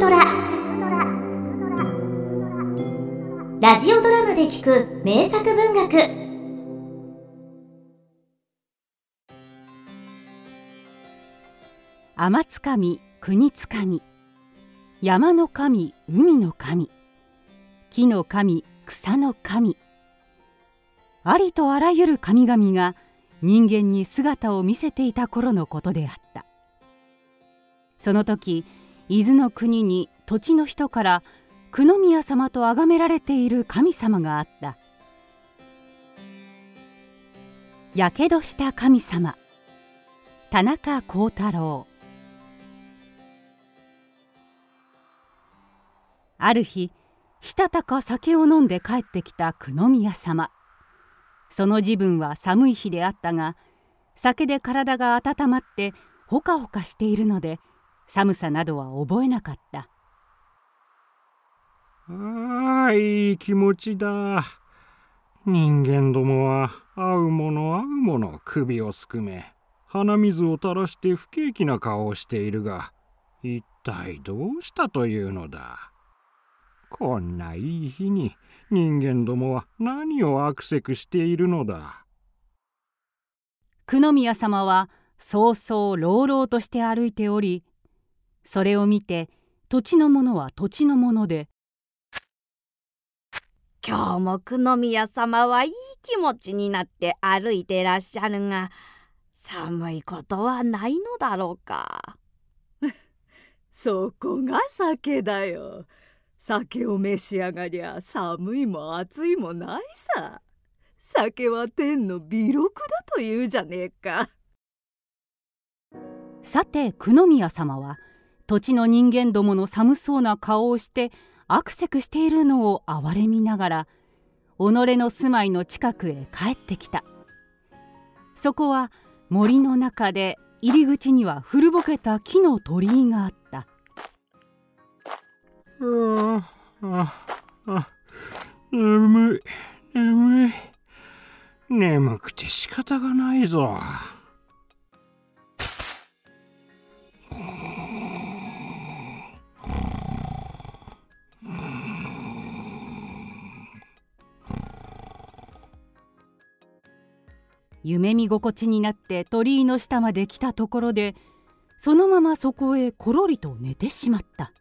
トラ。ラジオドラマで聞く名作文学。天津神国津神山の神海の神。木の神草の神。ありとあらゆる神々が人間に姿を見せていた頃のことであった。その時伊豆の国に土地の人から久宮様と崇められている神様があった。やけどした神様。田中幸太郎。ある日したたか酒を飲んで帰ってきた久宮様。その自分は寒い日であったが酒で体が温まってほかほかしているので寒さなどは覚えなかった。ああいい気持ちだ。人間どもは会うもの会うもの首をすくめ鼻水を垂らして不景気な顔をしているが一体どうしたというのだ。こんないい日に人間どもは何を悪せくしているのだ。久宮様はそうそう朗々として歩いておりそれを見て土地の者は土地の者で「今日も久宮様はいい気持ちになって歩いてらっしゃるが寒いことはないのだろうか」そこが酒だよ。酒を召し上がりゃ寒いも暑いもないさ。酒は天の美録だというじゃねえか。さて久宮様は土地の人間どもの寒そうな顔をしてあくせくしているのを憐れみながら己の住まいの近くへ帰ってきた。そこは森の中で入り口には古ぼけた木の鳥居があった。あああ眠い眠い。眠くて仕方がないぞ。夢見心地になって鳥居の下まで来たところでそのままそこへころりと寝てしまった。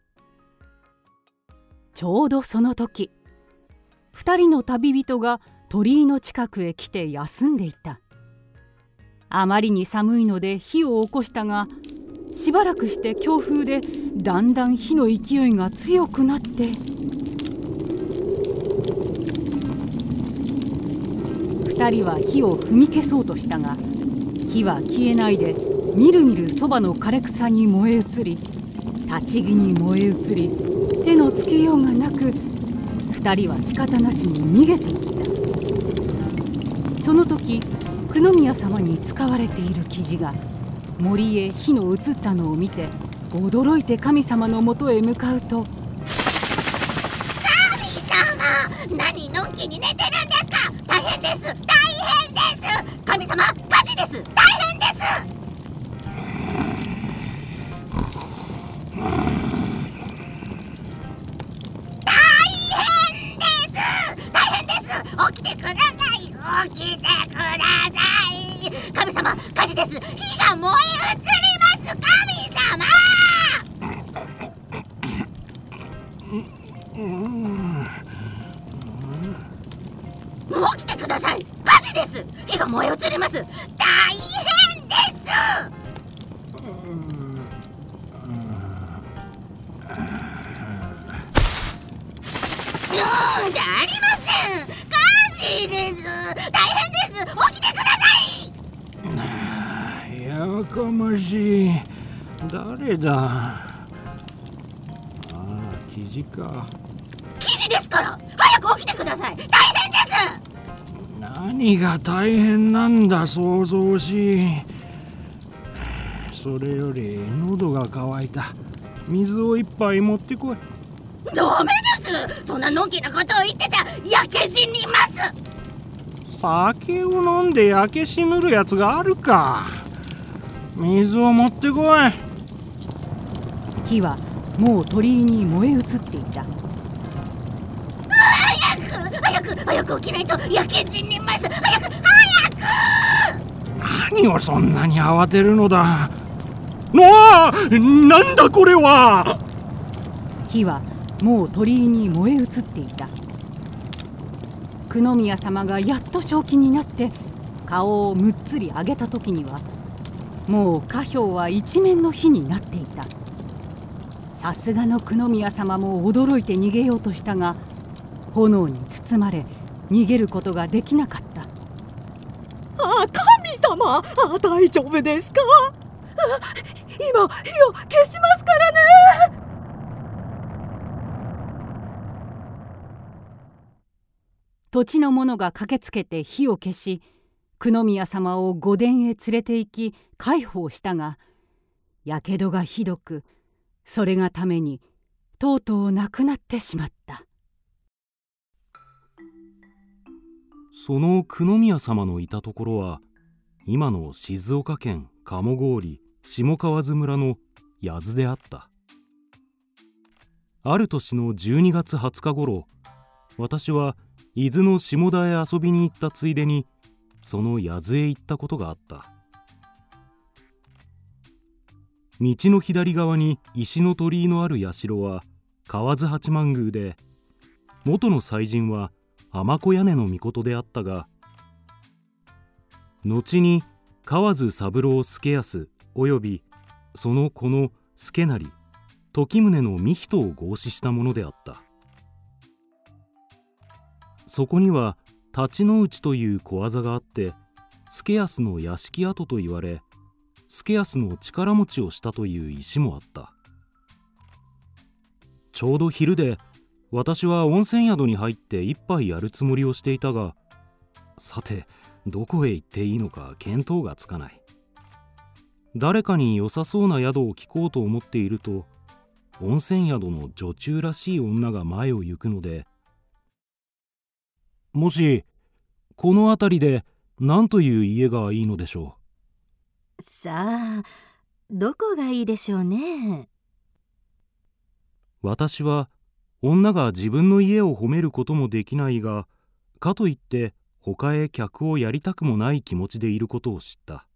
ちょうどその時2人の旅人が鳥居の近くへ来て休んでいた。あまりに寒いので火を起こしたがしばらくして強風でだんだん火の勢いが強くなって2人は火を踏み消そうとしたが火は消えないでみるみるそばの枯れ草に燃え移り立ち木に燃え移り手のつけようがなく2人は仕方なしに逃げていった。その時久宮様に使われている生地が森へ火の移ったのを見て驚いて神様のもとへ向かうと神様何のんきに寝てるんですか？大変です。起きてください。火事です。火が燃え移ります。大変です。うんじゃありません。火事です。大変です。起きてください。やかましい。誰だ？ああ記事か。記事ですから。早く起きてください。大何が大変なんだ想像しい。それより喉が渇いた。水を一杯持ってこい。ダメです。そんなのんきなことを言ってちゃ焼け死にます。酒を飲んで焼け死ぬるやつがあるか。水を持ってこい。火はもう鳥居に燃え移っていた早く早く起きないと焼け死にます。早く。早く何をそんなに慌てるのだ。なあなんだこれは。火はもう鳥居に燃え移っていた。久宮様がやっと正気になって顔をむっつり上げた時にはもう家標は一面の火になっていた。さすがの久宮様も驚いて逃げようとしたが炎に包まれ逃げることができなかった。あ神様！あ大丈夫ですか？あ今火を消しますからね！土地の者が駆けつけて火を消し久宮様を御殿へ連れて行き介抱したがやけどがひどくそれがためにとうとう亡くなってしまったその久宮様のいたところは今の静岡県鴨郡下川津村の八津であった。ある年の12月20日頃私は伊豆の下田へ遊びに行ったついでにその八津へ行ったことがあった。道の左側に石の鳥居のある社は河津八幡宮で元の祭神は天子屋根の命であったが後に河津三郎助康およびその子の助成時宗の三人を合祀したものであった。そこには立ちの内という小技があって助康の屋敷跡と言われ助康の力持ちをしたという石もあった。ちょうど昼で私は温泉宿に入って一杯やるつもりをしていたがさてどこへ行っていいのか見当がつかない。誰かに良さそうな宿を聞こうと思っていると温泉宿の女中らしい女が前を行くので「もしこの辺りで何という家がいいのでしょさあどこがいいでしょうね？う私は女が自分の家を褒めることもできないがかといって他へ客をやりたくもない気持ちでいることを知った。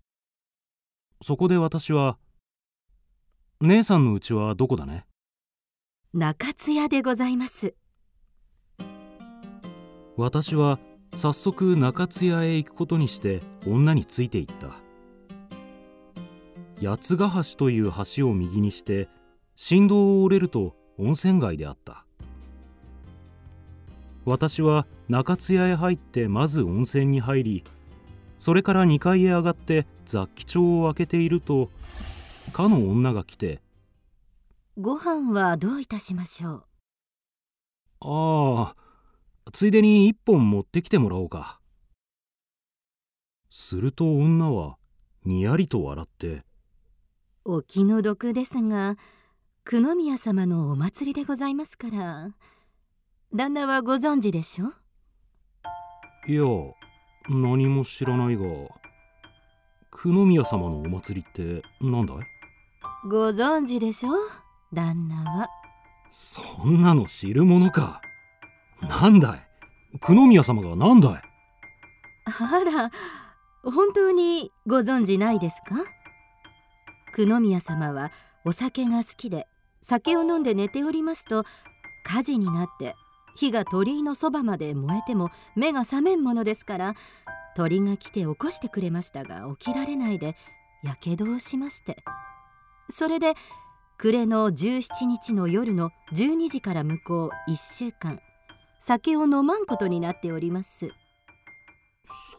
そこで私は「姉さんの家はどこだね?」中津屋でございます。私は早速中津屋へ行くことにして女についていった。八ヶ橋という橋を右にして振動を折れると温泉街であった私は中津屋へ入ってまず温泉に入りそれから2階へ上がって雑記帳を開けているとかの女が来てご飯はどういたしましょう「ああついでに一本持ってきてもらおうか」すると女はにやりと笑ってお気の毒ですが久宮様のお祭りでございますから旦那はご存知でしょ「いや何も知らないが久宮様のお祭りって何だい?」ご存知でしょ？旦那は。そんなの知るものか。なんだい？久宮様がなんだい？あら本当にご存知ないですか？久宮様はお酒が好きで酒を飲んで寝ておりますと火事になって火が鳥居のそばまで燃えても目が覚めんものですから鳥が来て起こしてくれましたが起きられないでやけどをしまして。それで暮れの17日の夜の12時から向こう1週間酒を飲まんことになっております。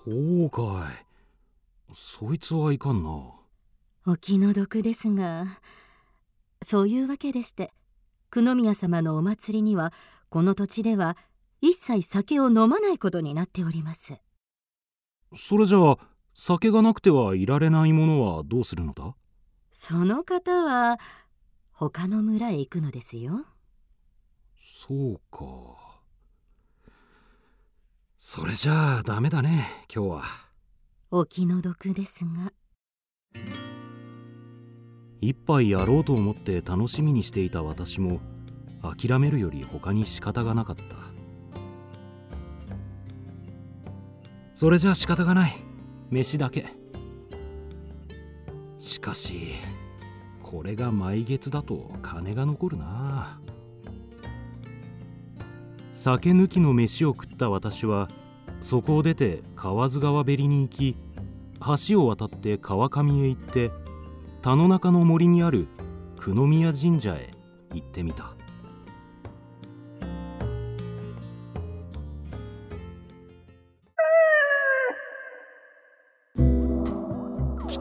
そうかい。そいつはいかんな。お気の毒ですがそういうわけでして久宮様のお祭りにはこの土地では一切酒を飲まないことになっております。それじゃあ酒がなくてはいられないものはどうするのだ？その方は他の村へ行くのですよ。そうか。それじゃあダメだね今日は。お気の毒ですが。一杯やろうと思って楽しみにしていた私も諦めるより他に仕方がなかった。それじゃあ仕方がない。飯だけ。しかしこれが毎月だと金が残るな。酒抜きの飯を食った私はそこを出て河津川べりに行き橋を渡って川上へ行って田の中の森にある久宮神社へ行ってみた。